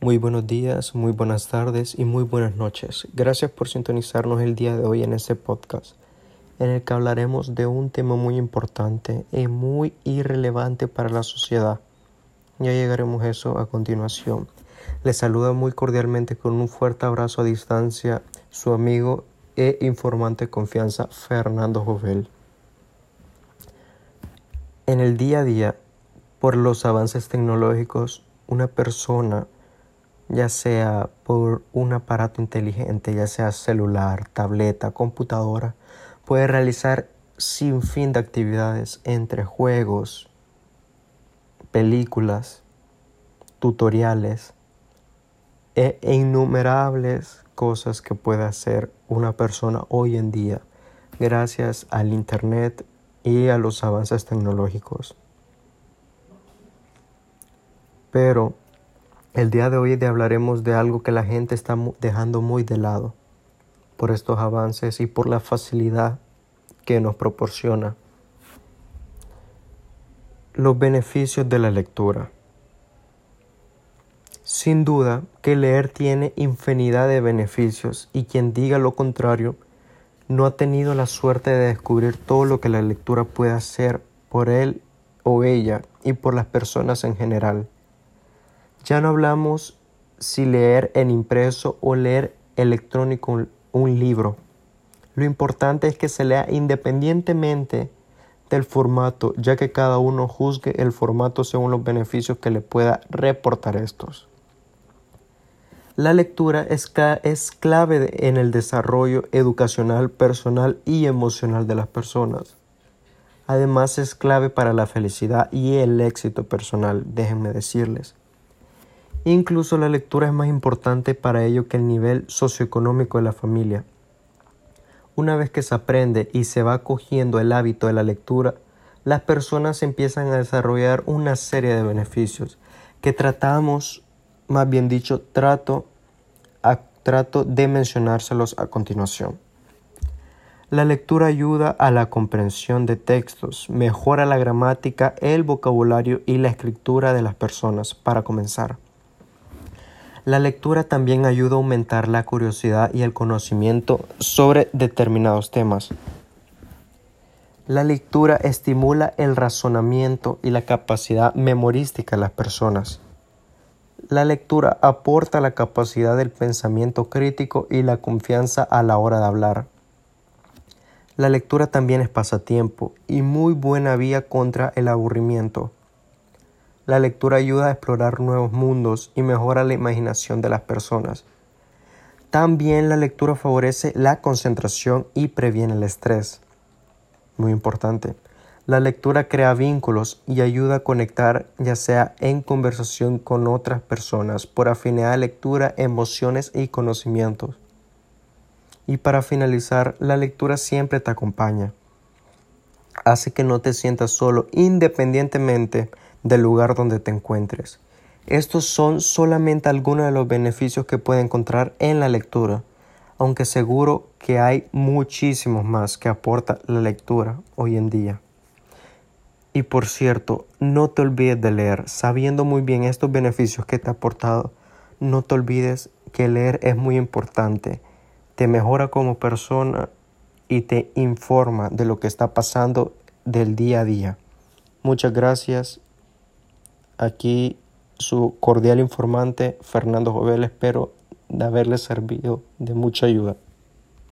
Muy buenos días, muy buenas tardes y muy buenas noches. Gracias por sintonizarnos el día de hoy en este podcast, en el que hablaremos de un tema muy importante y muy irrelevante para la sociedad. Ya llegaremos a eso a continuación. Les saluda muy cordialmente con un fuerte abrazo a distancia su amigo e informante de confianza Fernando Jovel. En el día a día, por los avances tecnológicos, una persona ya sea por un aparato inteligente, ya sea celular, tableta, computadora, puede realizar sin fin de actividades entre juegos, películas, tutoriales e innumerables cosas que puede hacer una persona hoy en día gracias al Internet y a los avances tecnológicos. Pero el día de hoy hablaremos de algo que la gente está dejando muy de lado por estos avances y por la facilidad que nos proporciona. Los beneficios de la lectura. Sin duda que leer tiene infinidad de beneficios y quien diga lo contrario no ha tenido la suerte de descubrir todo lo que la lectura puede hacer por él o ella y por las personas en general. Ya no hablamos si leer en impreso o leer electrónico un libro. Lo importante es que se lea independientemente del formato, ya que cada uno juzgue el formato según los beneficios que le pueda reportar estos. La lectura es, es clave en el desarrollo educacional, personal y emocional de las personas. Además es clave para la felicidad y el éxito personal, déjenme decirles. Incluso la lectura es más importante para ello que el nivel socioeconómico de la familia. Una vez que se aprende y se va cogiendo el hábito de la lectura, las personas empiezan a desarrollar una serie de beneficios que tratamos, más bien dicho, trato, trato de mencionárselos a continuación. La lectura ayuda a la comprensión de textos, mejora la gramática, el vocabulario y la escritura de las personas, para comenzar. La lectura también ayuda a aumentar la curiosidad y el conocimiento sobre determinados temas. La lectura estimula el razonamiento y la capacidad memorística de las personas. La lectura aporta la capacidad del pensamiento crítico y la confianza a la hora de hablar. La lectura también es pasatiempo y muy buena vía contra el aburrimiento. La lectura ayuda a explorar nuevos mundos y mejora la imaginación de las personas. También la lectura favorece la concentración y previene el estrés. Muy importante. La lectura crea vínculos y ayuda a conectar ya sea en conversación con otras personas por afinidad de lectura, emociones y conocimientos. Y para finalizar, la lectura siempre te acompaña. Hace que no te sientas solo independientemente del lugar donde te encuentres. Estos son solamente algunos de los beneficios que puedes encontrar en la lectura, aunque seguro que hay muchísimos más que aporta la lectura hoy en día. Y por cierto, no te olvides de leer, sabiendo muy bien estos beneficios que te ha aportado, no te olvides que leer es muy importante, te mejora como persona y te informa de lo que está pasando del día a día. Muchas gracias Aquí su cordial informante Fernando Jovel, espero de haberle servido de mucha ayuda.